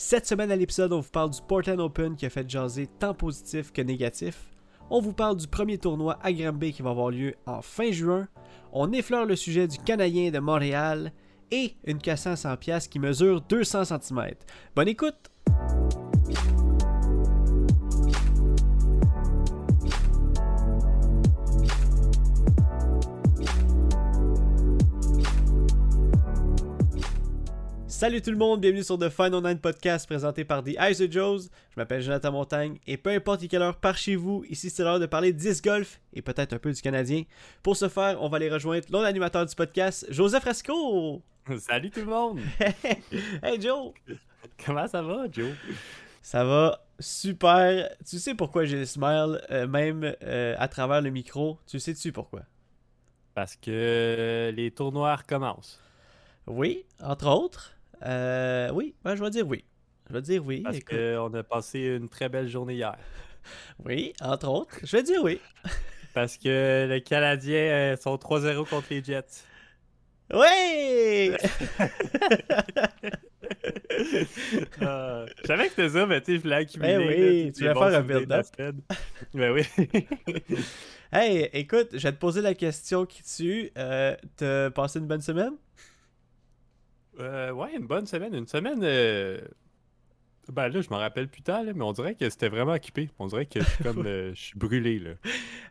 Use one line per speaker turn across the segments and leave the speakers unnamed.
Cette semaine à l'épisode, on vous parle du Portland Open qui a fait jaser tant positif que négatif. On vous parle du premier tournoi à Granby qui va avoir lieu en fin juin. On effleure le sujet du Canadien de Montréal et une à 100 pièces qui mesure 200 cm. Bonne écoute! Salut tout le monde, bienvenue sur The Final Nine Podcast présenté par The Eyes of Joes. Je m'appelle Jonathan Montagne et peu importe quelle heure par chez vous, ici c'est l'heure de parler de 10 golf et peut-être un peu du Canadien. Pour ce faire, on va aller rejoindre l'autre animateur du podcast, Joseph Rasco.
Salut tout le monde!
hey Joe!
Comment ça va, Joe?
Ça va super. Tu sais pourquoi j'ai le smile, euh, même euh, à travers le micro? Tu sais-tu pourquoi?
Parce que les tournois recommencent.
Oui, entre autres. Euh, oui, ben, je vais dire oui. Je vais dire oui.
Parce qu'on a passé une très belle journée hier.
Oui, entre autres. Je vais dire oui.
Parce que les Canadiens euh, sont 3-0 contre les Jets.
Oui!
Euh, je savais que c'était ça, mais tu sais, je voulais accumuler.
Ben oui,
là,
tu voulais faire un
semaine. Ben oui.
hey, écoute, je vais te poser la question qui tue. Euh, T'as passé une bonne semaine?
Euh, ouais, une bonne semaine. Une semaine. euh, Ben là, je m'en rappelle plus tard, là, mais on dirait que c'était vraiment occupé. On dirait que je suis comme. euh, je suis brûlé, là.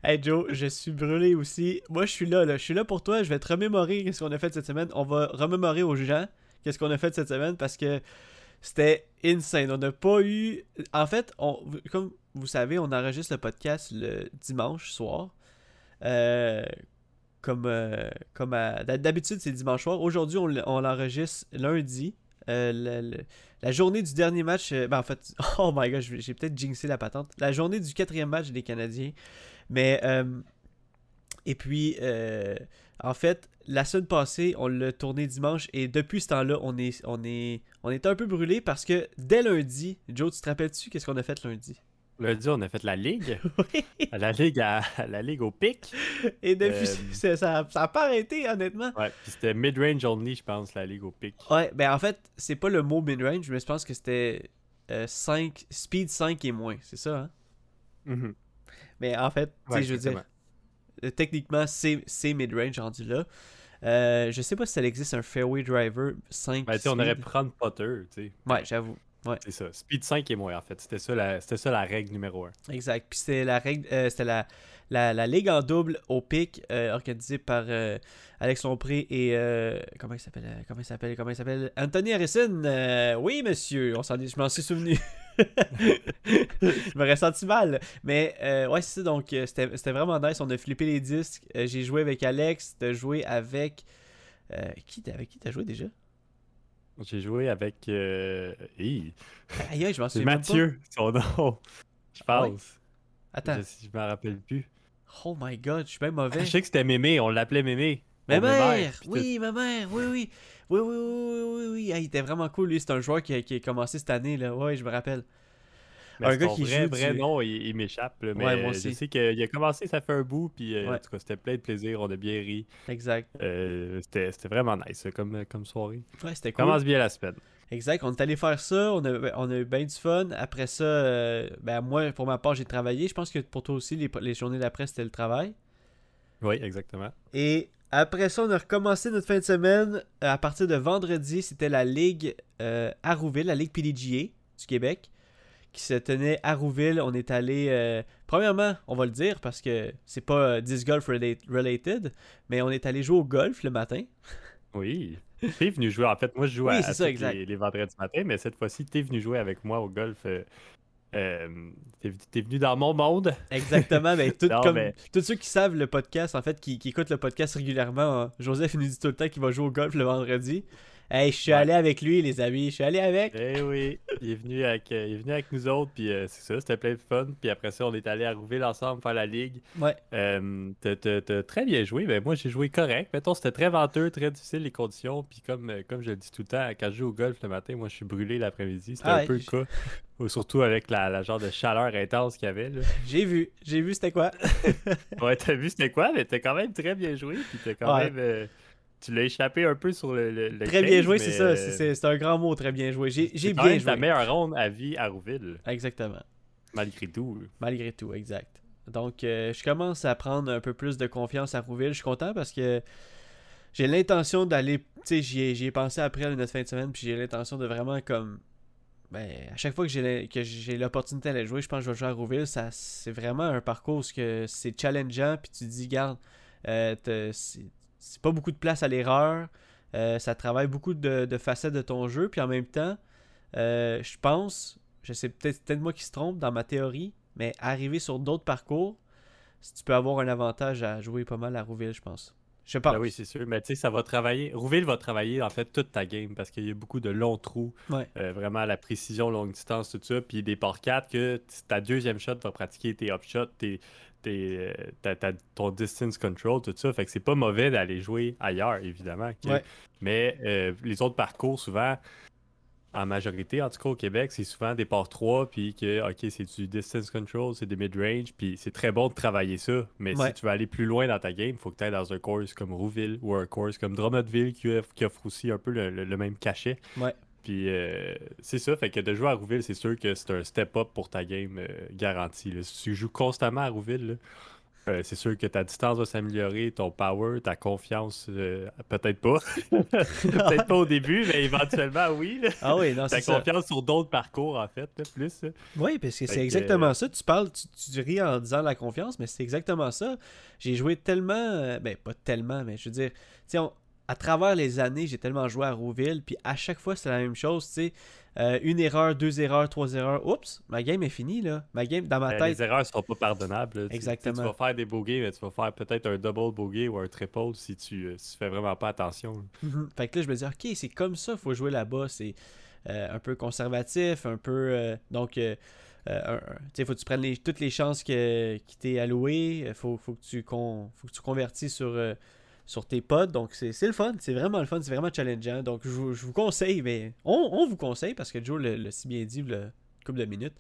Hey Joe, je suis brûlé aussi. Moi, je suis là, là. Je suis là pour toi. Je vais te remémorer qu'est-ce qu'on a fait cette semaine. On va remémorer aux gens qu'est-ce qu'on a fait cette semaine parce que c'était insane. On n'a pas eu. En fait, on... comme vous savez, on enregistre le podcast le dimanche soir. Euh, Comme, euh, d'habitude, c'est dimanche soir. Aujourd'hui, on l'enregistre lundi. Euh, la journée du dernier match. euh, ben, en fait, oh my god, j'ai peut-être jinxé la patente. La journée du quatrième match des Canadiens. Mais, et puis, en fait, la semaine passée, on l'a tourné dimanche et depuis ce temps-là, on est, on est, on est un peu brûlé parce que dès lundi, Joe, tu te rappelles-tu qu'est-ce qu'on a fait lundi?
Lundi, on a fait la ligue.
Oui.
La ligue, à, la ligue au pic.
Et depuis,
Euh,
ça, ça a pas arrêté, honnêtement.
Ouais, puis c'était mid-range only, je pense, la ligue au pic.
Ouais, ben en fait, c'est pas le mot mid-range, mais je pense que c'était euh, 5, speed 5 et moins, c'est ça, hein?
Mhm.
Mais en fait, tu sais,
Ouais,
je veux dire,
exactement.
euh, techniquement, c'est mid-range rendu là. Euh, je sais pas si ça existe un fairway driver 5
Ben, on aurait pu prendre Potter, tu sais.
Ouais, j'avoue.
C'est ça. Speed 5 et moins, en fait. C'était ça, la... ça la règle numéro 1.
Exact. Puis c'était la règle, euh, c'était la, la, la ligue en double au pic euh, organisée par euh, Alex Lompré et comment il s'appelle Comment il s'appelle Comment il s'appelle? Anthony Harrison. Oui, monsieur. On s'en je m'en suis souvenu. je m'aurais senti mal. Mais ouais, c'est ça. Donc c'était vraiment nice. On a flippé les disques. J'ai joué avec Alex. T'as joué Avec qui t'as joué déjà?
J'ai joué avec. Euh... hi,
Aïe, je m'en souviens même pas.
Mathieu, son nom. Je
Ah
pense.
Attends.
Je, je m'en rappelle plus.
Oh my god, je suis bien mauvais.
Je sais que c'était Mémé, on l'appelait Mémé.
Ma mère! Oui, ma mère! Oui, oui! Oui, oui, oui, oui, oui, oui. Ah, il était vraiment cool, lui. C'est un joueur qui a, qui a commencé cette année, là. Ouais, je me rappelle.
Mais
un gars qui
vrai,
joue
vrai
du-
nom, il, il m'échappe. Mais
Ouais, moi
je
aussi.
sais qu'il a commencé, ça fait un bout, puis euh,
Ouais.
en tout cas, c'était plein de plaisir, on a bien ri.
Exact.
Euh, c'était c'était vraiment nice comme, comme soirée.
Ouais, c'était cool.
Commence bien la semaine.
Exact. On est allé faire ça. On a, on a eu bien du fun. Après ça, euh, ben, moi, pour ma part, j'ai travaillé. Je pense que pour toi aussi, les, les journées d'après, c'était le travail.
Oui, exactement.
Et après ça, on a recommencé notre fin de semaine. À partir de vendredi, c'était la Ligue euh, à Rouville, la Ligue PDGA du Québec, qui se tenait à Rouville. On est allé. euh, premièrement, on va le dire parce que c'est pas euh, disc golf relate- related, mais on est allé jouer au golf le matin.
Oui. T'es venu jouer. En fait, moi, je joue
Oui,
à,
ça,
tous
exact.
les, les vendredis matin, mais cette fois-ci, t'es venu jouer avec moi au golf. euh, euh, t'es, venu dans mon monde.
Exactement. ben, tout,
Non,
comme,
mais-
tous ceux qui savent le podcast, en fait, qui, qui écoutent le podcast régulièrement, hein, Joseph nous dit tout le temps qu'il va jouer au golf le vendredi. Hey, je suis
Ouais.
allé avec lui, les amis. Je suis allé avec.
Eh oui, il est venu avec, euh, il est venu avec nous autres, puis euh, c'est ça, c'était plein de fun. Puis après ça, on est allé à Rouville ensemble faire la ligue.
Ouais.
Euh, t'as, très bien joué, mais moi j'ai joué correct. Mettons, c'était très venteux, très difficile les conditions. Puis comme, euh, comme je le dis tout le temps, quand je joue au golf le matin, moi je suis brûlé l'après-midi. C'était
Ah
un
ouais,
peu le
je-
cas. Ou Surtout avec la, la genre de chaleur intense qu'il y avait.
J'ai vu. J'ai vu c'était quoi.
Ouais, t'as vu c'était quoi, mais t'as quand même très bien joué. Puis t'as quand
Ouais.
même. Tu l'as échappé un peu sur le. le-
Très bien
15,
joué, c'est
mais,
ça.
euh,
C'est- C'est c'est un grand mot, très bien joué. J'ai
c'est
bien
même ta
joué.
meilleure ronde à vie à Rouville,
Exactement.
malgré tout.
Malgré tout, exact. Donc, euh, je commence à prendre un peu plus de confiance à Rouville. Je suis content parce que j'ai l'intention d'aller. Tu sais, j'y ai, pensé après notre fin de semaine, puis j'ai l'intention de vraiment comme. Ben, à chaque fois que j'ai l'opportunité d'aller jouer, je pense que je vais jouer à Rouville. Ça, c'est vraiment un parcours où c'est challengeant, puis tu te dis, garde, euh, c'est pas beaucoup de place à l'erreur. Euh, ça travaille beaucoup de, de facettes de ton jeu, puis en même temps, euh, je pense, je sais peut-être peut-être moi qui se trompe dans ma théorie, mais arriver sur d'autres parcours, tu peux avoir un avantage à jouer pas mal à Rouville, je pense. Je pense.
Ben oui, c'est sûr. Mais tu sais, ça va travailler. Rouville va travailler en fait toute ta game parce qu'il y a beaucoup de longs trous.
Ouais.
euh, vraiment la précision, longue distance, tout ça. Puis des ports 4 que ta deuxième shot va pratiquer tes up shots, tes, tes, euh, ta- ta- ton distance control, tout ça. Fait que c'est pas mauvais d'aller jouer ailleurs, évidemment.
Ouais.
Mais euh, les autres parcours, souvent, en majorité, en tout cas au Québec, c'est souvent des ports 3, puis que, OK, c'est du distance control, c'est des mid-range, puis c'est très bon de travailler ça. Mais
Ouais.
si tu veux aller plus loin dans ta game, il faut que tu ailles dans un course comme Rouville ou un course comme Drummondville qui offre, qui offre aussi un peu le, le- le même cachet.
Ouais.
Puis euh, c'est ça, fait que de jouer à Rouville, c'est sûr que c'est un step-up pour ta game euh, garanti. là. Si tu joues constamment à Rouville, euh, c'est sûr que ta distance va s'améliorer, ton power, ta confiance, peut-être pas. peut-être pas au début, mais éventuellement, oui. là.
Ah oui, non,
Ta
c'est ça.
confiance sur d'autres parcours, en fait, là, plus.
Oui, parce que c'est exactement ça. Tu parles, tu, tu ris en disant la confiance, mais c'est exactement ça. J'ai joué tellement, ben pas tellement, mais je veux dire, tu sais, on- à travers les années, j'ai tellement joué à Rouville, puis à chaque fois, c'est la même chose, tu sais. Euh, une erreur, deux erreurs, trois erreurs. Oups, ma game est finie, là. Ma game, dans ma
Euh,
tête.
les erreurs ne seront pas pardonnables. là.
Exactement.
Tu, tu vas faire des bogeys, mais tu vas faire peut-être un double bogey ou un triple si tu, euh, si tu fais vraiment pas attention.
Mhm. Fait que là, je me dis, ok, c'est comme ça, faut jouer là-bas. C'est euh, un peu conservatif, un peu. donc, euh, sais, faut que tu prennes les- toutes les chances que, qui t'est allouées. Euh, Faut, faut, que tu con- faut que tu convertis sur, euh, sur tes pods. Donc, c'est le fun. C'est vraiment le fun. C'est vraiment challengeant. Donc, je, je vous conseille, mais on, on vous conseille parce que Joe l'a si bien dit, le couple de minutes.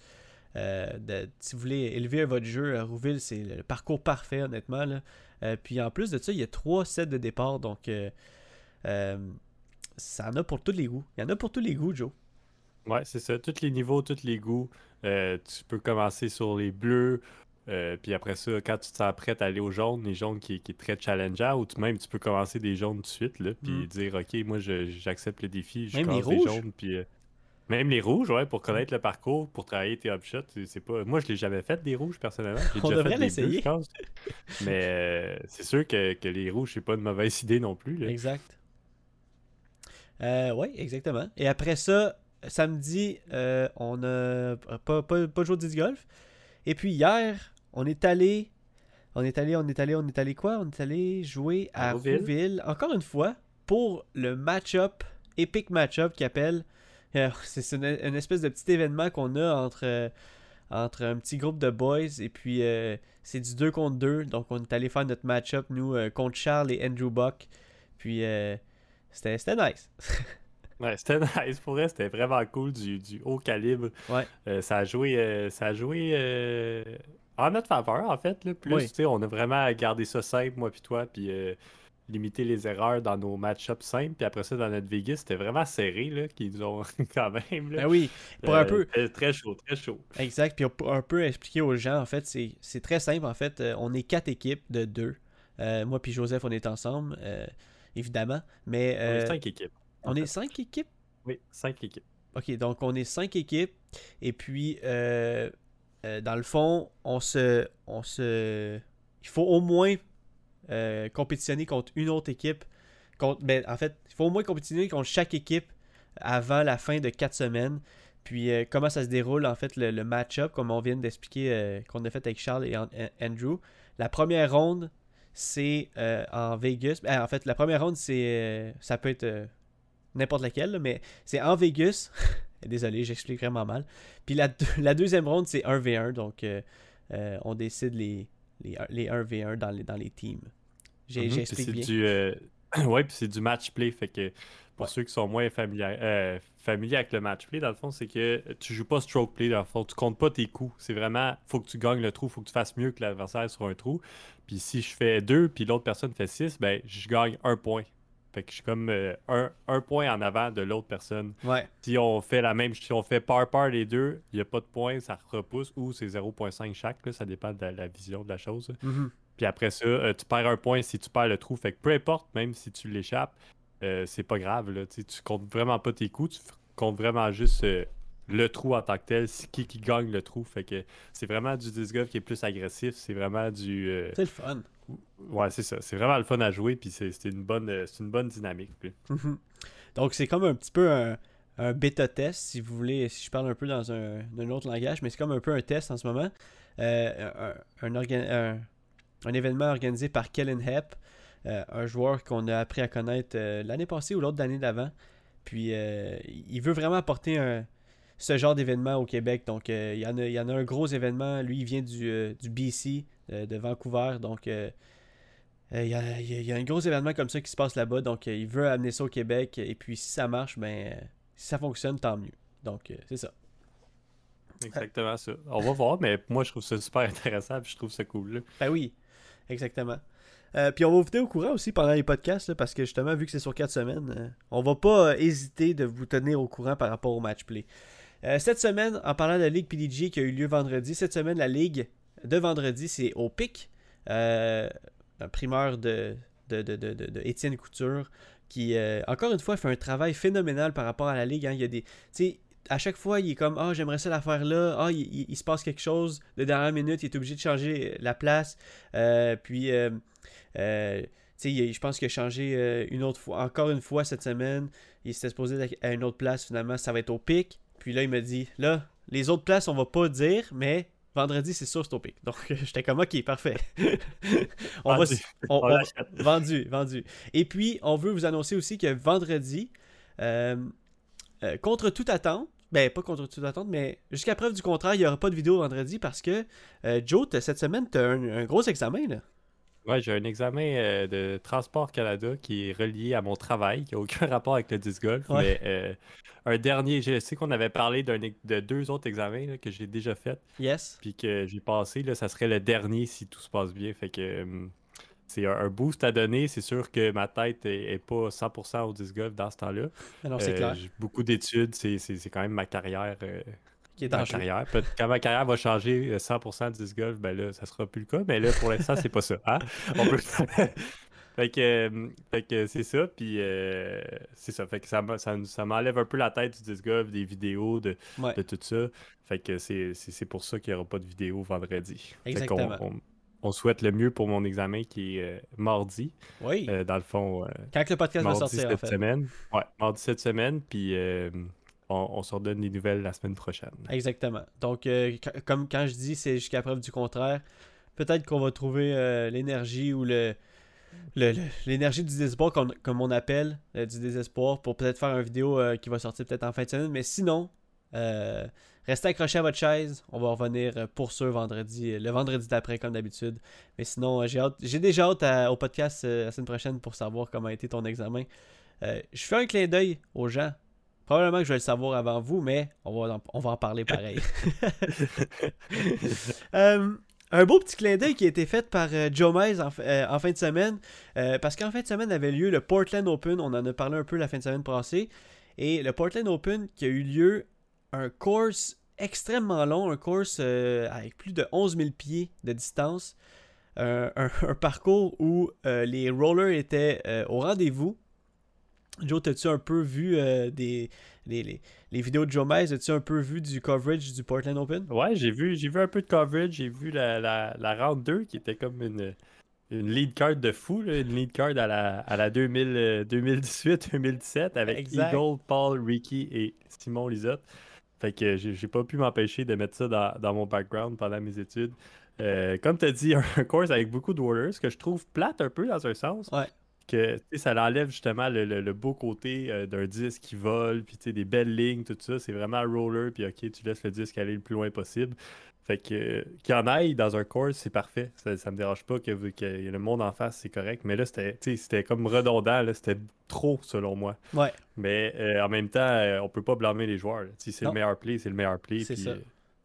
euh, si vous voulez élever votre jeu à Rouville, c'est le parcours parfait, honnêtement. Là. Euh, puis en plus de ça, il y a trois sets de départ. Donc, euh, ça en a pour tous les goûts. Il y en a pour tous les goûts, Joe.
Ouais, c'est ça. Tous les niveaux, tous les goûts. Tu peux commencer sur les bleus. Euh, puis après ça, quand tu prêt à aller aux jaunes, les jaunes qui, qui est très challengeant, ou tu, même tu peux commencer des jaunes tout de suite, là, puis
Mm.
dire OK, moi j'accepte le défi, je
Même les
commence des
rouges?
jaunes, puis euh, même les rouges, ouais, pour connaître le parcours, pour travailler tes upshots, c'est pas. Moi je l'ai jamais fait des rouges personnellement.
On
déjà
devrait l'essayer.
Mais euh, c'est sûr que, que les rouges, c'est pas une mauvaise idée non plus. là.
Exact. Oui, exactement. Et après ça, samedi, on a pas, pas, pas joué au disc golf. Et puis hier, on est allé. On est allé, on est allé, on est allé quoi? On est allé jouer à,
À Rouville.
Rouville. Encore une fois, pour le match-up, Epic Match-up qui appelle. euh, c'est une, une espèce de petit événement qu'on a entre, euh, entre un petit groupe de boys. Et puis, euh, c'est du 2 contre 2. Donc, on est allé faire notre match-up, nous, contre Charles et Andrew Buck. Puis, c'était c'était nice.
Ouais, c'était nice pour vrai, c'était vraiment cool du, du haut calibre.
Ouais.
Euh, ça a joué, euh, ça a joué euh, en notre faveur en fait. Là. Plus,
Oui.
tu sais, on a vraiment gardé ça simple, moi puis toi, puis euh, limiter les erreurs dans nos match-ups simples. Puis après ça, dans notre Vegas, c'était vraiment serré là, qu'ils nous ont quand même. Là.
Ben oui, pour un
Euh,
peu.
Très chaud, très chaud.
Exact. Puis pour un peu expliquer aux gens, en fait, c'est c'est très simple. En fait, Euh, on est quatre équipes de deux. Euh, moi puis Joseph, on est ensemble, évidemment. Mais
On est cinq équipes.
on est cinq équipes?
Oui, cinq équipes.
Ok, donc on est cinq équipes. Et puis, euh, euh, dans le fond, on se, on il faut au moins euh, compétitionner contre une autre équipe. Contre, ben, en fait, il faut au moins compétitionner contre chaque équipe avant la fin de quatre semaines. Puis euh, comment ça se déroule en fait le, match-up, comme on vient d'expliquer qu'on a fait avec Charles et An- Andrew. La première ronde, c'est en Vegas. Ben, en fait, la première ronde, c'est ça peut être n'importe laquelle, mais c'est en Vegas. Désolé, j'explique vraiment mal. Puis la, deux- la deuxième ronde, c'est 1v1. Donc, euh, euh, on décide les, les, les 1v1 dans les, dans les teams.
Mhm,
J'explique
c'est
bien.
Du, euh, ouais, puis c'est du match play. Fait que pour
Ouais.
ceux qui sont moins familiers, familiers avec le match play, dans le fond, c'est que tu joues pas stroke play. Dans le fond, tu comptes pas tes coups. C'est vraiment, faut que tu gagnes le trou, faut que tu fasses mieux que l'adversaire sur un trou. Puis si je fais deux, puis l'autre personne fait six, ben je gagne un point. Fait que je suis comme euh, un, un point en avant de l'autre personne.
Ouais.
Si on fait la même, si on fait par par les deux, il n'y a pas de point, ça repousse ou c'est 0.5 chaque, là, ça dépend de la, la vision de la chose.
Mhm.
Puis après ça, euh, tu perds un point si tu perds le trou. Fait que peu importe, même si tu l'échappes, euh, c'est pas grave. Là, tu comptes vraiment pas tes coups, tu comptes vraiment juste le trou en tant que tel, c'est qui qui gagne le trou. Fait que c'est vraiment du disc golf qui est plus agressif, c'est vraiment du.
C'est le fun.
Ouais, c'est ça. C'est vraiment le fun à jouer, puis c'est une bonne, euh, une bonne dynamique.
Mhm. Donc, c'est comme un petit peu un, bêta test, si vous voulez, si je parle un peu dans un, un autre langage, mais c'est comme un peu un test en ce moment. Euh, un, un, événement organisé par Kellen Hepp, euh, un joueur qu'on a appris à connaître l'année passée ou l'autre d'année d'avant. Puis, il veut vraiment apporter un, ce genre d'événement au Québec. Donc, il, y en a, il y en a un gros événement. Lui, il vient du, du BC, euh, de Vancouver. Donc, euh, euh, Il y, a, il y un gros événement comme ça qui se passe là-bas, donc il veut amener ça au Québec, et puis si ça marche, ben, si ça fonctionne, tant mieux. Donc, c'est ça.
Exactement ça. On va voir, mais moi, je trouve ça super intéressant, puis je trouve ça cool. là.
Ben oui, exactement. Euh, puis on va vous tenir au courant aussi pendant les podcasts, là, parce que justement, vu que c'est sur 4 semaines, euh, on va pas euh, hésiter de vous tenir au courant par rapport au match play. Cette semaine, en parlant de la Ligue PDG qui a eu lieu vendredi, cette semaine, la Ligue de vendredi, c'est au pic. Euh, un primeur de, de, Étienne Couture, qui, euh, encore une fois, fait un travail phénoménal par rapport à la Ligue. hein. Il y a des. À chaque fois, il est comme Ah, j'aimerais ça la faire là. Ah, il, se passe quelque chose de dernière minute. Il est obligé de changer la place. Euh, puis, euh, je pense qu'il a changé une autre fois, encore une fois cette semaine. Il s'était supposé à une autre place. Finalement, ça va être au pic. Puis là, il me dit Là, les autres places, on va pas dire, mais vendredi, c'est sûr, c'est au pic. Donc, j'étais comme Ok, parfait. on va,
Vendu.
on-
On l'achète.
vendu, vendu. Et puis, on veut vous annoncer aussi que vendredi, euh, euh, contre toute attente, ben pas contre toute attente, mais jusqu'à preuve du contraire, il n'y aura pas de vidéo vendredi parce que euh, Joe, cette semaine, tu as un, un gros examen. Là.
Ouais, j'ai un examen euh, de Transport Canada qui est relié à mon travail, qui n'a aucun rapport avec le disc golf,
Ouais.
mais euh, un dernier, je sais qu'on avait parlé de deux autres examens là, que j'ai déjà fait,
Yes.
puis que j'ai passé, là, ça serait le dernier si tout se passe bien. Fait que hum, c'est un, boost à donner. C'est sûr que ma tête est, est pas 100% au disc golf dans ce temps-là.
Alors, c'est
Euh,
clair.
J'ai beaucoup d'études, c'est quand même ma carrière. Euh,
Qui est en
carrière. Quand ma carrière va changer euh, 100% du disc golf, ben là, ça sera plus le cas. Mais là, pour l'instant, c'est pas ça. hein. On peut... fait que, euh, fait que c'est ça. Puis euh, c'est ça. Fait que ça, ça, ça m'enlève un peu la tête du disc golf, des vidéos, de,
Ouais.
de tout ça. Fait que c'est pour ça qu'il n'y aura pas de vidéo vendredi. Fait
Exactement.
on, on souhaite le mieux pour mon examen qui est euh, mardi.
Oui.
Euh, dans le fond, euh,
Quand le podcast va sortir, en
cette
fait.
semaine. Ouais, mardi cette semaine. Puis euh, on, on se redonne des nouvelles la semaine prochaine.
Exactement. Donc, euh, comme quand je dis, c'est jusqu'à preuve du contraire. Peut-être qu'on va trouver euh, l'énergie ou l'énergie du désespoir, comme, on appelle, euh, du désespoir, pour peut-être faire une vidéo qui va sortir peut-être en fin de semaine. Mais sinon, restez accrochés à votre chaise. On va revenir pour ce vendredi, le vendredi d'après, comme d'habitude. Mais sinon, j'ai déjà hâte au podcast la semaine prochaine pour savoir comment a été ton examen. Je fais un clin d'œil aux gens. Probablement que je vais le savoir avant vous, mais on va en, on va en parler pareil. Euh, un beau petit clin d'œil qui a été fait par euh, Joe Mize en, euh, en fin de semaine. parce qu'en fin de semaine avait lieu le Portland Open. On en a parlé un peu la fin de semaine passée. Et le Portland Open qui a eu lieu un course extrêmement long, un course avec plus de 11 000 pieds de distance. Un, parcours où les rollers étaient au rendez-vous. Joe, t'as-tu un peu vu euh, des, les, les- les vidéos de Joe Mize? As-tu un peu vu du coverage du Portland Open?
Ouais, j'ai vu, j'ai vu un peu de coverage, j'ai vu la, la, la round 2 qui était comme une, une lead card de fou, là, une lead card à la, à la 2000, euh, 2018-2017 avec
Exact.
Eagle, Paul, Ricky et Simon Lisotte. Fait que j'ai pas pu m'empêcher de mettre ça dans, dans mon background pendant mes études. Euh, comme tu as dit, un course avec beaucoup de ce que je trouve plate un peu dans un sens.
Ouais.
Que ça l'enlève justement le, le- le beau côté euh, d'un disque qui vole, puis des belles lignes, tout ça. C'est vraiment un roller, puis ok, tu laisses le disque aller le plus loin possible. Fait que euh, qu'il y en aille dans un course, c'est parfait. Ça, ça me dérange pas que, le monde en face, c'est correct. Mais là, c'était comme redondant, c'était trop selon moi.
Ouais.
Mais euh, en même temps, euh, on peut pas blâmer les joueurs. Si c'est le meilleur play, c'est le meilleur play.
C'est ça.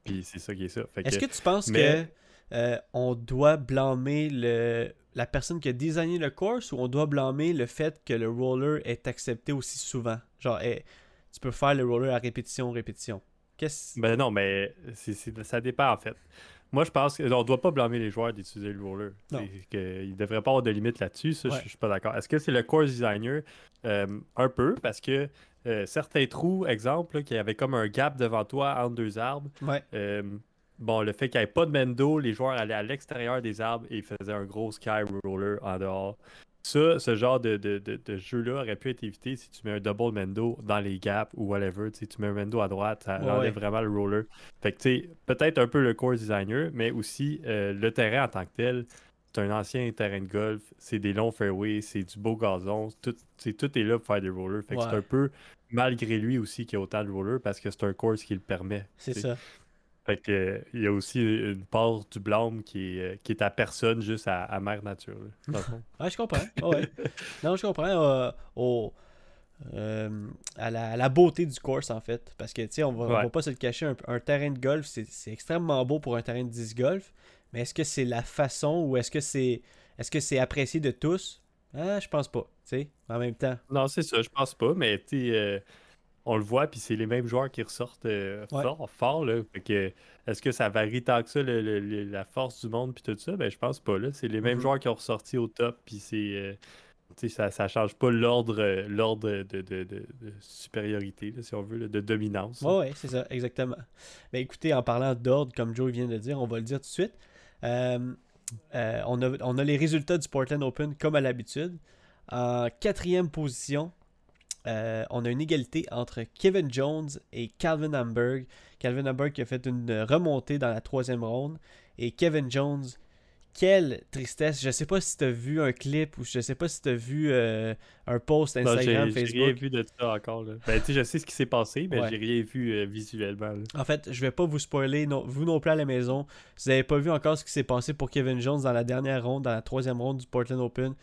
puis c'est ça qui est ça.
Est-ce
que-
que tu penses
mais-
que euh, on doit blâmer le, la personne qui a designé le course ou on doit blâmer le fait que le roller est accepté aussi souvent? Genre, eh, tu peux faire le roller à répétition, répétition. Qu'est-ce
Ben non, mais c'est, c'est- ça dépend en fait. Moi, je pense qu'on ne doit pas blâmer les joueurs d'utiliser le roller. Que- Il ne devrait pas avoir de limite là-dessus. Ça, je-
Ouais.
je suis pas d'accord. Est-ce que c'est le course designer? Euh, Un peu, parce que euh, certains trous, exemple, y avait comme un gap devant toi entre deux arbres.
Ouais,
euh, bon, le fait qu'il n'y ait pas de mendo, les joueurs allaient à l'extérieur des arbres et ils faisaient un gros sky roller en dehors. Ça, ce genre de, de, de- de jeu-là aurait pu être évité si tu mets un double mendo dans les gaps ou whatever. Tu sais, tu mets un mendo à droite, ça
Ouais,
enlève
ouais.
vraiment le roller. Fait que, tu sais, peut-être un peu le course designer, mais aussi euh, le terrain en tant que tel. C'est un ancien terrain de golf, c'est des longs fairways, c'est du beau gazon, tout, sais, tout est là pour faire des rollers. Fait que c'est un peu malgré lui aussi qu'il y a autant de rollers parce que c'est un course qui le permet.
c'est ça.
Fait que, euh, il y a aussi une part du blâme qui est, euh, qui est à personne, juste à, à mère nature. là,
je comprends. Ouais. non, je comprends. euh, au, euh, à, la, à la beauté du course, en fait. Parce que, tu sais, on va, on va pas se le cacher, un, un terrain de golf, c'est c'est extrêmement beau pour un terrain de disc golf. Mais est-ce que c'est la façon ou est-ce que c'est est-ce que c'est apprécié de tous? Ah, je pense pas. Tu sais, en même temps.
non, c'est ça, je pense pas, mais tu sais, euh, on le voit, puis c'est les mêmes joueurs qui ressortent euh,
Ouais.
fort, fort, là. Fait que, est-ce que ça varie tant que ça, le- le- le- la force du monde, puis tout ça? Ben, je pense pas, là. C'est les mêmes
Mhm.
joueurs qui ont ressorti au top, puis c'est... euh, ça, ça change pas l'ordre euh, l'ordre de, de- de- de supériorité, là, si on veut, là, de dominance.
Ouais, ouais, c'est ça, exactement. Ben écoutez, en parlant d'ordre, comme Joe vient de le dire, on va le dire tout de suite. Euh, on, a, on a les résultats du Portland Open comme à l'habitude. En quatrième position, euh, on a une égalité entre Kevin Jones et Calvin Hamburg. Calvin Hamburg qui a fait une remontée dans la troisième ronde. Et Kevin Jones, quelle tristesse. Je sais pas si tu as vu un clip ou je sais pas si tu as vu euh, un post
Non,
Instagram,
j'ai rien
Facebook.
vu de ça encore. Là. Ben, tu sais, je sais ce qui s'est passé, mais
Ouais.
j'ai rien vu euh, visuellement. là.
En fait, je vais pas vous spoiler, non, vous non plus à la maison. Si vous n'avez pas vu encore ce qui s'est passé pour Kevin Jones dans la dernière ronde, dans la troisième ronde du Portland Open,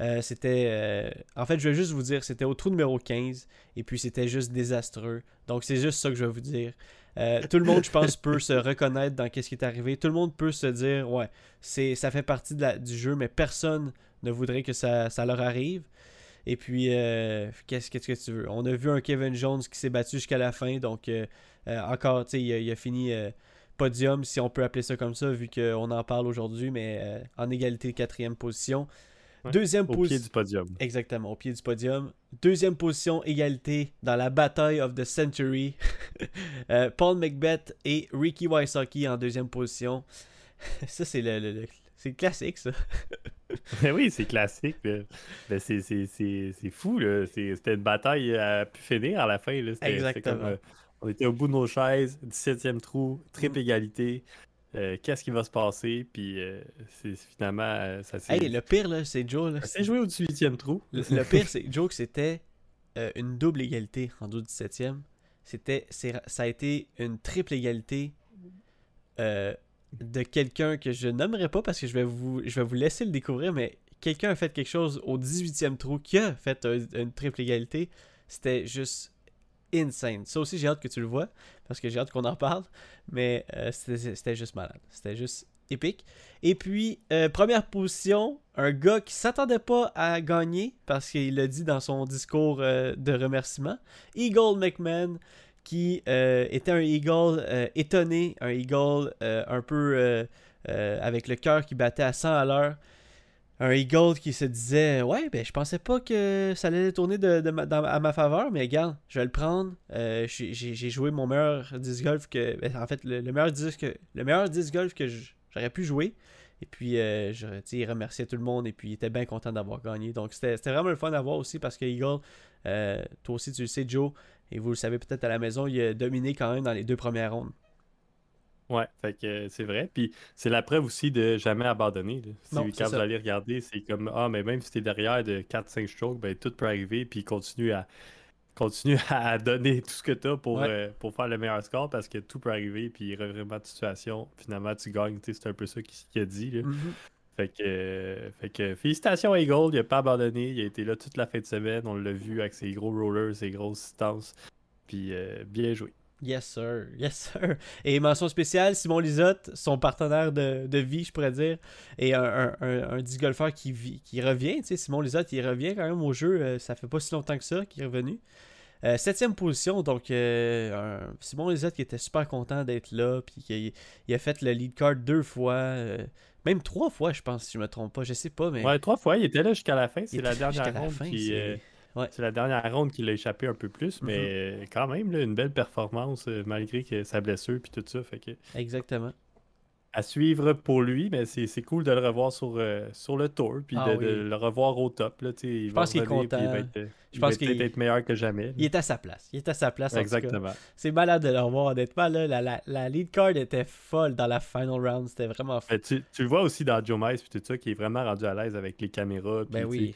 euh, c'était. euh, En fait, je vais juste vous dire, c'était au trou numéro 15, et puis c'était juste désastreux. Donc, c'est juste ça que je vais vous dire. Euh, tout le monde, je pense, peut se reconnaître dans ce qui est arrivé. Tout le monde peut se dire, ouais, c'est, ça fait partie de du jeu, mais personne ne voudrait que ça, ça leur arrive. Et puis, qu'est-ce, que tu veux? On a vu un Kevin Jones qui s'est battu jusqu'à la fin, donc encore, tu sais, il, a- fini podium, si on peut appeler ça comme ça, vu qu'on en parle aujourd'hui, mais en égalité quatrième position.
Ouais,
Deuxième
Au pied
position.
du podium.
Exactement, au pied du podium. Deuxième position, égalité dans la bataille of the century. Euh, Paul McBeth et Ricky Wysocki en deuxième position. ça, c'est le, le- le- c'est classique, ça.
Ben oui, c'est classique. Ben, c'est- c'est c'est- c'est fou. là. C'était une bataille à pu finir à la fin. là.
Exactement.
comme, euh, on était au bout de nos chaises, 17e trou, triple
Mm.
égalité. Euh, Qu'est-ce qui va se passer? Puis euh, c'est finalement, euh, ça s'est
Hey, le pire, là, c'est Joe. là,
s'est joué au 18e trou.
Le, le pire, c'est Joe, que c'était euh, une double égalité rendu au 17e. C'était, c'est- ça a été une triple égalité de quelqu'un que je nommerai pas parce que je vais vous, je vais vous laisser le découvrir, mais quelqu'un a fait quelque chose au 18e trou qui a fait un- une triple égalité. C'était juste insane. Ça aussi, j'ai hâte que tu le vois parce que j'ai hâte qu'on en parle, mais euh, c'était, juste malade. C'était juste épique. Et puis, euh, première position, un gars qui s'attendait pas à gagner parce qu'il l'a dit dans son discours euh, de remerciement. Eagle McMahon, qui était un Eagle étonné, un Eagle un peu avec le cœur qui battait à 100 à l'heure. Un Eagle qui se disait Ouais, ben je pensais pas que ça allait tourner à ma faveur, mais regarde, je vais le prendre. Euh, j'ai joué mon meilleur disc golf que. ben, en fait, le, le meilleur disc, le meilleur disc golf que j'aurais pu jouer. Et puis, euh, je, il tout le monde et puis il était bien content d'avoir gagné. Donc, c'était c'était vraiment le fun à voir aussi parce que Eagle, euh, toi aussi, tu le sais, Joe, et vous le savez peut-être à la maison, il a dominé quand même dans les deux premières rondes.
Ouais, fait que euh, c'est vrai. Puis c'est la preuve aussi de jamais abandonner. là. Si,
Non,
quand vous
ça.
allez regarder, c'est comme Ah, mais même si t'es derrière de 4-5 strokes, ben tout peut arriver. Puis continue à continue à donner tout ce que t'as pour,
Ouais.
euh, pour faire le meilleur score parce que tout peut arriver. Puis vraiment de situation. Finalement, tu gagnes. C'est un peu ça qu'il a dit. là.
Mhm.
Fait que, euh, fait que félicitations à Eagle, il a pas abandonné, il a été là toute la fin de semaine, on l'a vu avec ses gros rollers, ses grosses distances. Puis euh, bien joué.
Yes, sir. Yes, sir. Et mention spéciale, Simon Lisotte, son partenaire de, de vie, je pourrais dire, et un, un, un, un disc golfeur qui, vit, qui revient. Tu sais, Simon Lisotte, il revient quand même au jeu. euh, ça fait pas si longtemps que ça qu'il est revenu. Euh, septième position, donc euh, Simon Lisotte qui était super content d'être là, puis qu'il il a fait le lead card deux fois, euh, même trois fois, je pense, si je me trompe pas. Je sais pas, mais.
Ouais, trois fois, il était là jusqu'à la fin. C'est la dernière
la
ronde
fin,
qui.
C'est- Ouais.
C'est la dernière ronde qui l'a échappé un peu plus, mais
Mhm.
euh, quand même, là, une belle performance euh, malgré que sa blessure puis tout ça. Fait que
Exactement.
à suivre pour lui, mais c'est cool de le revoir sur, euh, sur le tour puis
Ah
de,
oui.
de le revoir au top. Là, il
Je pense qu'il est
puis Il
content.
va être,
Je
il
pense
va
qu'il-
peut-être être meilleur que jamais.
Il est à sa place. Il est à sa place.
Exactement.
C'est malade de le revoir, honnêtement. Là, la, la, la lead card était folle dans la final round. C'était vraiment fou.
Ben, tu, tu le vois aussi dans Joe Mice puis tout ça, qui est vraiment rendu à l'aise avec les caméras. puis,
Ben oui.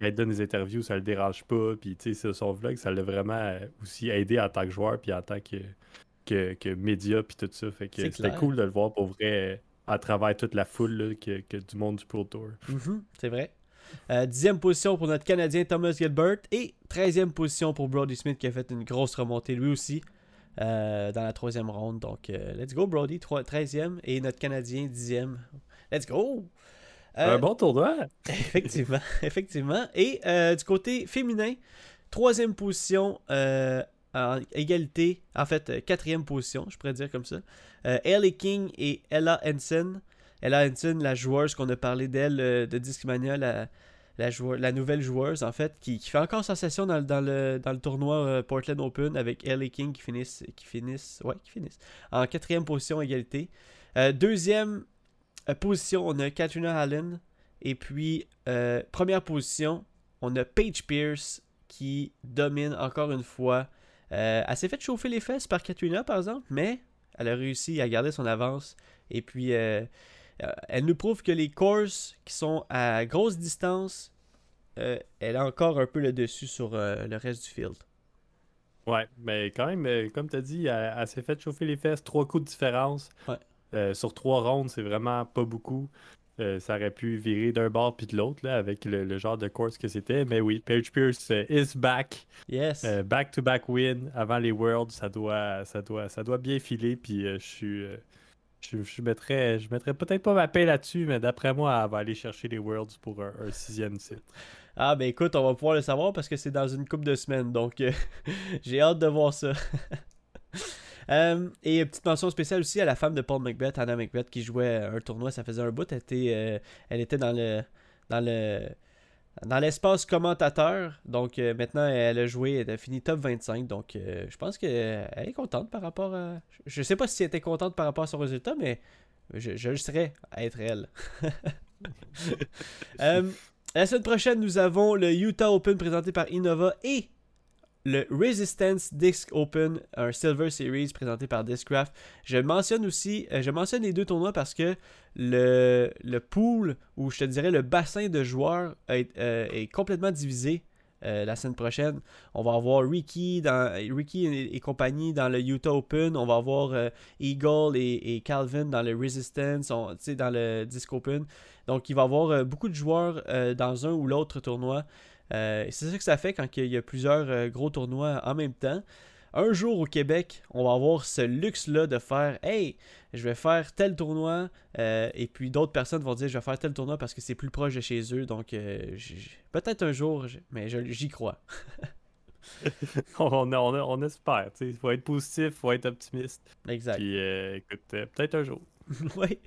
Quand il donne des interviews, ça le dérange pas. Puis, tu sais, son vlog, ça l'a vraiment euh, aussi aidé en tant que joueur, puis en tant que, que, que média, puis tout ça. Fait que c'était cool de le voir pour vrai euh, à travers toute la foule là, que, que du monde du Pro Tour.
Mhm, c'est vrai. Euh, dixième position pour notre Canadien Thomas Gilbert. Et treizième position pour Brody Smith qui a fait une grosse remontée lui aussi euh, dans la troisième ronde. Donc, euh, let's go Brody, Trois- treizième. Et notre Canadien dixième. Let's go! Euh,
Un bon tournoi!
Effectivement, effectivement. Et euh, du côté féminin, troisième position euh, en égalité, en fait, quatrième position, je pourrais dire comme ça. Ellie King et Ella Henson. Ella Henson, la joueuse qu'on a parlé d'elle de Discmania, la, la, joueur- la nouvelle joueuse, en fait, qui, qui fait encore sensation dans, le- dans le, dans le tournoi Portland Open avec Ellie King qui finissent, qui finissent, ouais, qui finissent en quatrième position égalité. Deuxième position, on a Katrina Allen. Et puis, euh, première position, on a Paige Pierce qui domine encore une fois. Euh, elle s'est fait chauffer les fesses par Katrina, par exemple, mais elle a réussi à garder son avance. Et puis, euh, euh, elle nous prouve que les courses qui sont à grosse distance, euh, elle a encore un peu le dessus sur euh, le reste du field.
Ouais, mais quand même, euh, comme tu as dit, elle, elle s'est fait chauffer les fesses, trois coups de différence.
Ouais.
Euh, sur trois rondes, c'est vraiment pas beaucoup. Euh, ça aurait pu virer d'un bord puis de l'autre avec le, le genre de course que c'était. Mais oui, Paige Pierce euh, is back.
Yes.
Euh, Back-to-back win avant les Worlds, ça doit, ça doit, ça doit bien filer. Puis je suis. je, je mettrais, je mettrais peut-être pas ma paix là-dessus, mais d'après moi, elle va aller chercher les Worlds pour un, un sixième titre.
Ah ben écoute, on va pouvoir le savoir parce que c'est dans une couple de semaines, donc euh, j'ai hâte de voir ça. Euh, et petite mention spéciale aussi à la femme de Paul Macbeth, Anna Macbeth, qui jouait un tournoi, ça faisait un bout, elle était, euh, elle était dans le dans le dans l'espace commentateur, donc euh, maintenant elle a joué, elle a fini top 25, donc euh, je pense qu'elle est contente par rapport à... Je sais pas si elle était contente par rapport à son résultat, mais je, je le serais à être elle. Euh, la semaine prochaine, nous avons le Utah Open présenté par Innova et le Resistance Disc Open, un Silver Series présenté par Discraft. Je mentionne aussi, euh, je mentionne les deux tournois parce que le, le pool, ou je te dirais le bassin de joueurs est, euh, est complètement divisé. euh, la semaine prochaine, on va avoir Ricky, dans, Ricky et, compagnie dans le Utah Open. On va avoir Eagle et, Calvin dans le Resistance, on- dans le Disc Open. Donc, il va y avoir beaucoup de joueurs dans un ou l'autre tournoi. Euh, c'est ça que ça fait quand il y a plusieurs euh, gros tournois en même temps. Un jour au Québec, on va avoir ce luxe-là de faire Hey, je vais faire tel tournoi. euh, et puis d'autres personnes vont dire Je vais faire tel tournoi parce que c'est plus proche de chez eux. Donc, euh, peut-être un jour, mais j'y crois.
on, on, on espère, tu sais. Faut être positif, faut être optimiste.
Exact.
Puis, euh, écoute, peut-être un jour.
oui.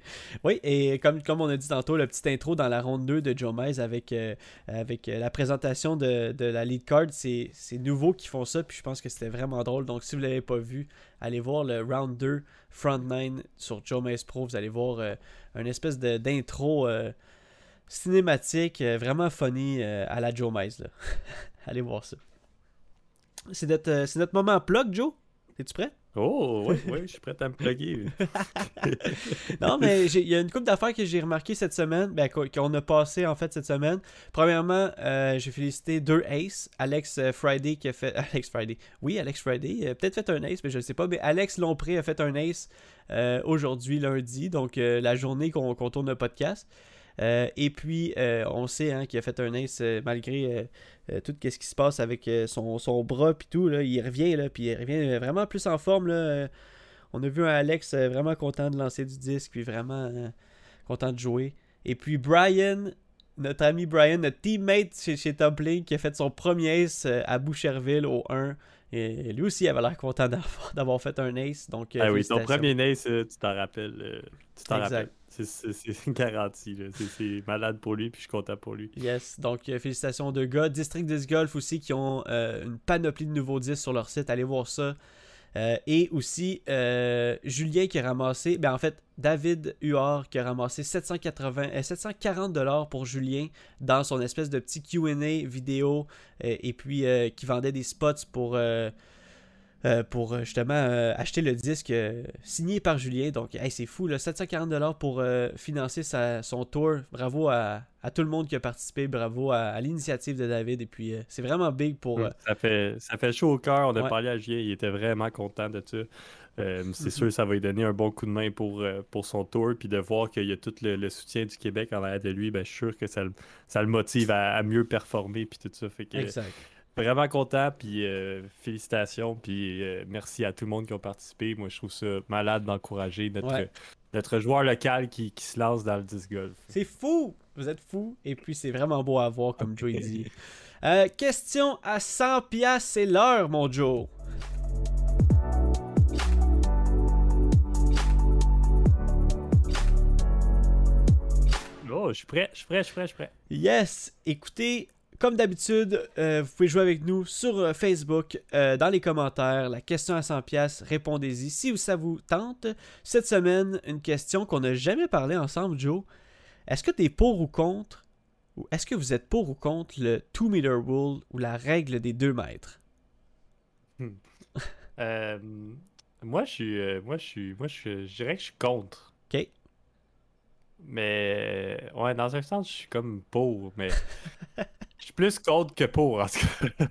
oui, et comme, comme on a dit tantôt, le petit intro dans la ronde 2 de Joe Mize avec, euh, avec euh, la présentation de, de la lead card, c'est nouveau qu'ils font ça, puis je pense que c'était vraiment drôle. Donc si vous ne l'avez pas vu, allez voir le round 2 Front 9 sur Joe Mize Pro, vous allez voir euh, une espèce d'intro euh, cinématique, vraiment funny à la Joe Mize. allez voir ça. C'est notre, notre moment plug, Joe? Es-tu prêt?
Oh, oui, oui, je suis prêt à me plugger.
non, mais il y a une couple d'affaires que j'ai remarqué cette semaine, ben, qu'on a passé en fait cette semaine. Premièrement, euh, j'ai félicité deux aces. Alex euh, Friday qui a fait. Alex Friday. Oui, Alex Friday. A peut-être fait un ace, mais je ne sais pas. Mais Alex Lompré a fait un ace euh, aujourd'hui, lundi, donc euh, la journée qu'on tourne le podcast. Euh, et puis, euh, on sait hein, qu'il a fait un ace euh, malgré tout ce qui se passe avec son, bras puis tout. Il revient, puis il revient vraiment plus en forme. On a vu un Alex vraiment content de lancer du disque, puis vraiment content de jouer. Et puis Brian, notre ami Brian, notre teammate chez, chez Top qui a fait son premier ace à Boucherville au 1. Et lui aussi avait l'air content d'avoir fait un ace. Donc,
ah oui, ton premier ace, tu t'en rappelles. tu t'en rappelles. C'est garanti. C'est malade pour lui, puis je suis content pour lui.
Yes, donc euh, félicitations de gars. District Disc Golf aussi, qui ont euh, une panoplie de nouveaux disques sur leur site. Allez voir ça. Euh, et aussi Julien qui a ramassé, ben en fait David Huard qui a ramassé 780, 740 dollars pour Julien dans son espèce de petit Q&A vidéo et puis qui vendait des spots pour euh, pour euh, justement euh, acheter le disque signé par Julien. Donc, c'est fou, là, 740$ pour financer son tour. Bravo à, tout le monde qui a participé. Bravo à, l'initiative de David. Et puis, c'est vraiment big pour.
ça, fait, ça fait chaud au cœur. On a parlé à Julien. Il était vraiment content de ça. c'est mhm. sûr ça va lui donner un bon coup de main pour, pour son tour. Puis de voir qu'il y a tout le, soutien du Québec en arrière de lui, ben, je suis sûr que ça, ça le motive à, mieux performer. Puis tout ça. Fait que,
exact.
Vraiment content, puis euh, félicitations, puis euh, merci à tout le monde qui a participé. Moi, je trouve ça malade d'encourager notre, notre joueur local qui, se lance dans le disc golf.
C'est fou! Vous êtes fou, et puis c'est vraiment beau à voir, comme Joe dit. Euh, question à 100 pièces, c'est l'heure, mon Joe.
Oh, je suis prêt, je suis prêt, je suis prêt, je suis prêt.
Yes! Écoutez, comme d'habitude, euh, vous pouvez jouer avec nous sur euh, Facebook, euh, dans les commentaires, la question à 100 pièces, répondez-y si ça vous tente. Cette semaine, une question qu'on n'a jamais parlé ensemble, Joe. Est-ce que tu es pour ou contre, ou est-ce que vous êtes pour ou contre le 2 meter rule ou la règle des 2 mètres?
Hmm. moi, je suis, moi, je suis, moi, je, je dirais que je suis contre.
OK.
Mais ouais, dans un sens, je suis comme pour, mais je suis plus contre que pour en tout cas.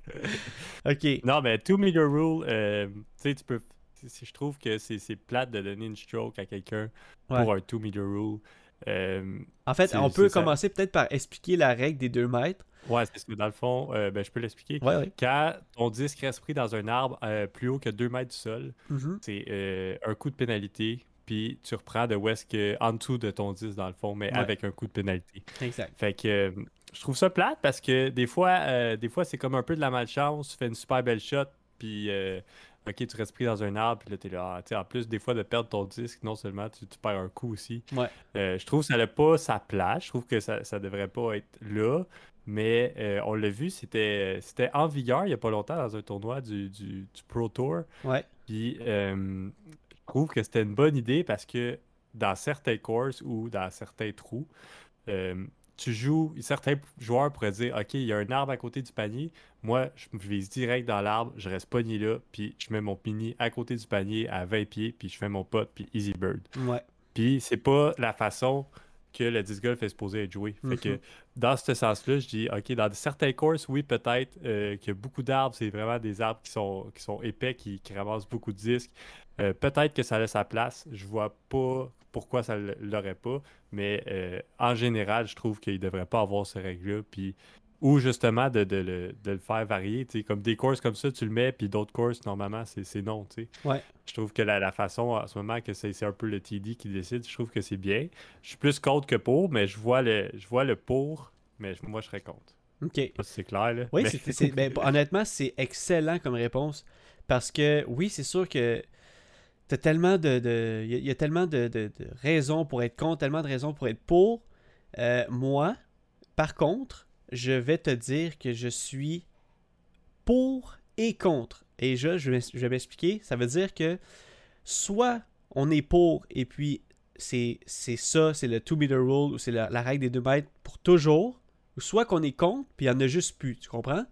ok.
Non, mais two meter rule, euh, tu sais, tu peux. Je trouve que c'est plate de donner une stroke à quelqu'un pour un two meter rule. Euh,
en fait, on peut commencer peut-être par expliquer la règle des deux mètres.
Ouais, c'est que dans le fond, euh, ben, je peux l'expliquer.
Ouais, ouais.
Quand ton disque reste pris dans un arbre plus haut que 2 mètres du sol,
mm-hmm.
c'est un coup de pénalité puis tu reprends de où est-ce que en dessous de ton 10 dans le fond, mais avec un coup de pénalité.
Exact.
Fait que euh, je trouve ça plate parce que des fois, euh, des fois c'est comme un peu de la malchance. Tu fais une super belle shot, puis euh, ok, tu restes pris dans un arbre, puis là t'es là. Ah, en plus, des fois de perdre ton disque, non seulement tu, perds un coup aussi.
Ouais.
je trouve que ça n'a pas sa place. Je trouve que ça, ça devrait pas être là. Mais on l'a vu, c'était en vigueur il n'y a pas longtemps dans un tournoi du, du, Pro Tour.
Ouais.
Puis trouve que c'était une bonne idée parce que dans certains courses ou dans certains trous, euh, tu joues, certains joueurs pourraient dire Ok, il y a un arbre à côté du panier. Moi, je vise direct dans l'arbre, je reste pogné là, puis je mets mon pini à côté du panier à 20 pieds, puis je fais mon pot, puis easy bird.
Ouais.
Puis c'est pas la façon que le disc golf est supposé être joué. Fait que mm-hmm. dans ce sens-là, je dis, OK, dans certains courses, oui, peut-être euh, qu'il y a beaucoup d'arbres, c'est vraiment des arbres qui sont, qui sont épais, qui, qui ramassent beaucoup de disques. Euh, peut-être que ça a sa place. Je vois pas pourquoi ça l'aurait pas. Mais euh, en général, je trouve qu'il ne devrait pas avoir ce règle-là. Puis, ou justement de, le, faire varier. Comme des courses comme ça, tu le mets, puis d'autres courses, normalement, c'est non.
Ouais.
Je trouve que la, façon, en ce moment, que c'est un peu le TD qui décide, je trouve que c'est bien. Je suis plus contre que pour, mais je vois le, je vois le pour, mais moi, je serais contre.
OK.
C'est clair, là.
Oui, ben, honnêtement, c'est excellent comme réponse. Parce que, oui, c'est sûr que T'as tellement de. Il y, a tellement de, raisons pour être contre, tellement de raisons pour être pour. Euh, moi, par contre, je vais te dire que je suis pour et contre. Et je, je vais m'expliquer. Ça veut dire que soit on est pour et puis c'est ça, c'est le 2 meter rule ou c'est la, règle des 2 mètres pour toujours, ou soit qu'on est contre puis il n'y en a juste plus. Tu comprends?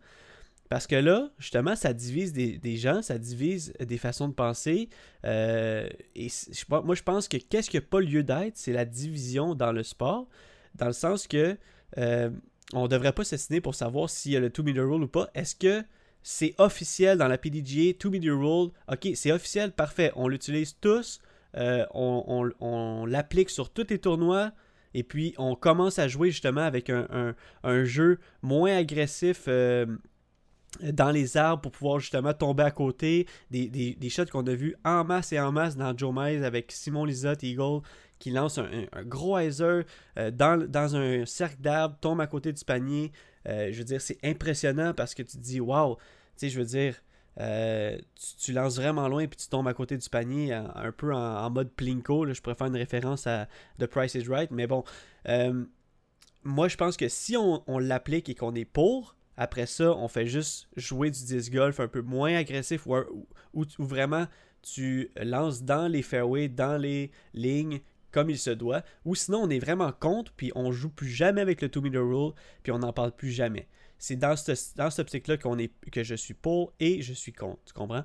Parce que là, justement, ça divise des, gens, ça divise des façons de penser. Euh, et moi, je pense que qu'est-ce qui n'a pas lieu d'être, c'est la division dans le sport, dans le sens que euh, on devrait pas s'assiner pour savoir s'il y a le 2 meter rule ou pas. Est-ce que c'est officiel dans la PDGA, 2 meter rule? Ok, c'est officiel, parfait. On l'utilise tous, euh, on, l'applique sur tous les tournois Et puis, on commence à jouer justement avec un, jeu moins agressif. Euh, dans les arbres pour pouvoir justement tomber à côté des, shots qu'on a vus en masse et en masse dans Joe Mize avec Simon Lizotte Eagle qui lance un, gros hyzer euh, dans, un cercle d'arbres, tombe à côté du panier. Euh, je veux dire, c'est impressionnant parce que tu te dis, waouh, tu sais, je veux dire, euh, tu, lances vraiment loin puis tu tombes à côté du panier un peu en, mode plinko. je pourrais faire une référence à The Price is Right, mais bon, moi je pense que si on, on l'applique et qu'on est pour, après ça, on fait juste jouer du disc golf un peu moins agressif ou, vraiment tu lances dans les fairways, dans les lignes comme il se doit. Ou sinon, on est vraiment contre, puis on joue plus jamais avec le 2-meter rule, puis on n'en parle plus jamais. C'est dans, ce, dans cette optique-là qu'on est, que je suis pour et je suis contre. Tu comprends?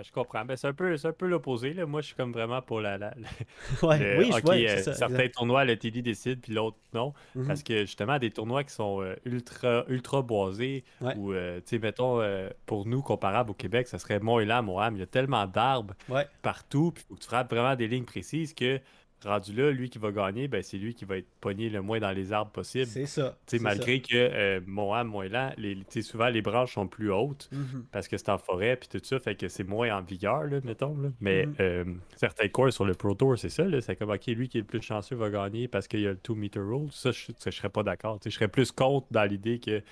je comprends. Ben, c'est un peu, peu l'opposé. Moi, je suis comme vraiment pour la. la,
ouais, oui,
je euh, Certains tournois, le TD décide, puis l'autre non. Mhm. Parce que justement, des tournois qui sont euh, ultra, ultra boisés, ou, euh, tu sais, mettons, pour nous, comparable au Québec, ça serait Mont-Élan. Il y a tellement d'arbres partout, puis faut que tu frappes vraiment des lignes précises que rendu là, lui qui va gagner, ben, c'est lui qui va être pogné le moins dans les arbres possible.
C'est ça.
malgré que euh, Moab, Moëlan, les, souvent les branches sont plus hautes
mhm.
parce que c'est en forêt puis tout ça, fait que c'est moins en vigueur, là, mettons. Là. Mais
mhm.
euh, certains cours sur le Pro Tour, c'est ça. C'est comme, OK, lui qui est le plus chanceux va gagner parce qu'il y a le 2-meter rule. Ça, je, je serais pas d'accord. Je serais plus contre dans l'idée que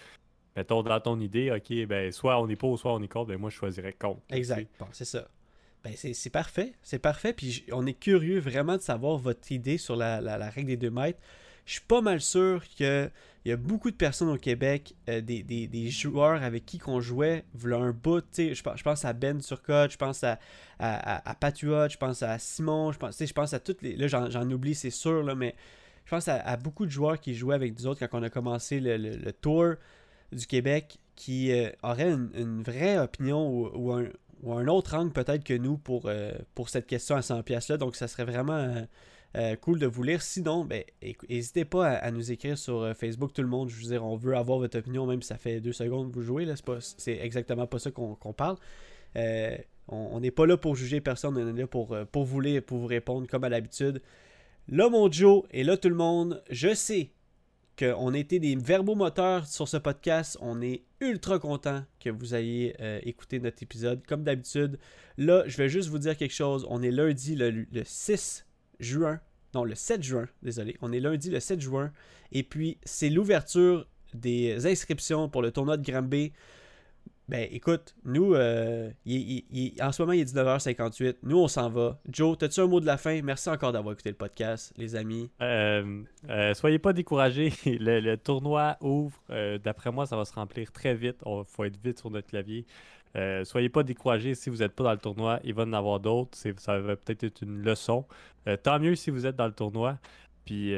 mettons, dans ton idée, OK, ben, soit on est pour, soit on est contre, ben, moi, je choisirais contre.
Exact. c'est ça. Ben c'est parfait, c'est parfait. Puis on est curieux vraiment de savoir votre idée sur la, règle des 2 mètres. Je suis pas mal sûr qu'il y a beaucoup de personnes au Québec, euh, des, joueurs avec qui qu'on jouait, voulaient un bout. Je, je pense à Ben Surcott, je pense à, à, je pense à Simon, je pense, je pense à toutes les. Là, j'en oublie, c'est sûr, là, mais je pense à, beaucoup de joueurs qui jouaient avec nous autres quand on a commencé le, tour du Québec qui euh, auraient une, vraie opinion ou un, ou un autre angle peut-être que nous pour, euh, pour cette question à 100$-là. Donc, ça serait vraiment euh, euh, cool de vous lire. Sinon, ben, n'hésitez pas à, nous écrire sur Facebook, tout le monde. Je veux dire, on veut avoir votre opinion, même si ça fait deux secondes que vous jouez. C'est exactement pas ça qu'on parle. on n'est pas là pour juger personne, on est là pour, pour vous lire, pour vous répondre comme à l'habitude. Là, mon Joe, et là, tout le monde, je sais on a été des verbomoteurs sur ce podcast. On est ultra content que vous ayez euh, écouté notre épisode. Comme d'habitude, là, je vais juste vous dire quelque chose. On est lundi le, 6 juin. Non, le 7 juin, désolé. On est lundi le 7 juin. Et puis, c'est l'ouverture des inscriptions pour le tournoi de Granby. Ben écoute, nous, euh, en ce moment, il est 19h58. Nous, on s'en va. Joe, as-tu un mot de la fin? Merci encore d'avoir écouté le podcast, les amis.
Euh, euh, soyez pas découragés. Le, tournoi ouvre. D'après moi, ça va se remplir très vite. Il faut être vite sur notre clavier. soyez pas découragés si vous n'êtes pas dans le tournoi. Il va en avoir d'autres. Ça va peut-être être une leçon. tant mieux si vous êtes dans le tournoi. Puis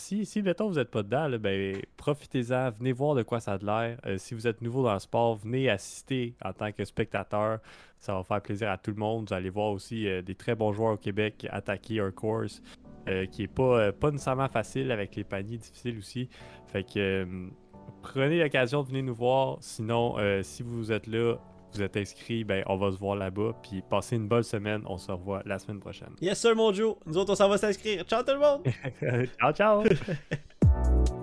si, si mettons, vous n'êtes pas dedans, ben, profitez-en, venez voir de quoi ça a l'air. Euh, si vous êtes nouveau dans le sport, venez assister en tant que spectateur. Ça va faire plaisir à tout le monde. Vous allez voir aussi euh, des très bons joueurs au Québec attaquer un course euh, qui n'est pas, pas nécessairement facile avec les paniers difficiles aussi. Fait que prenez l'occasion de venir nous voir. Sinon, si vous êtes là, vous êtes inscrit, ben, on va se voir là-bas. Puis passez une bonne semaine. On se revoit la semaine prochaine.
Yes, sir, mon Joe. Nous autres, on s'en va s'inscrire. Ciao, tout le monde.
ciao, ciao.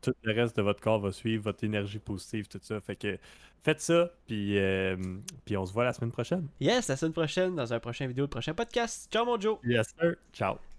tout le reste de votre corps va suivre, votre énergie positive, tout ça. Fait que faites ça, puis, euh, puis on se voit la semaine prochaine.
Yes, la semaine prochaine, dans un prochain vidéo, le prochain podcast. Ciao mon Joe!
Yes, sir. Ciao.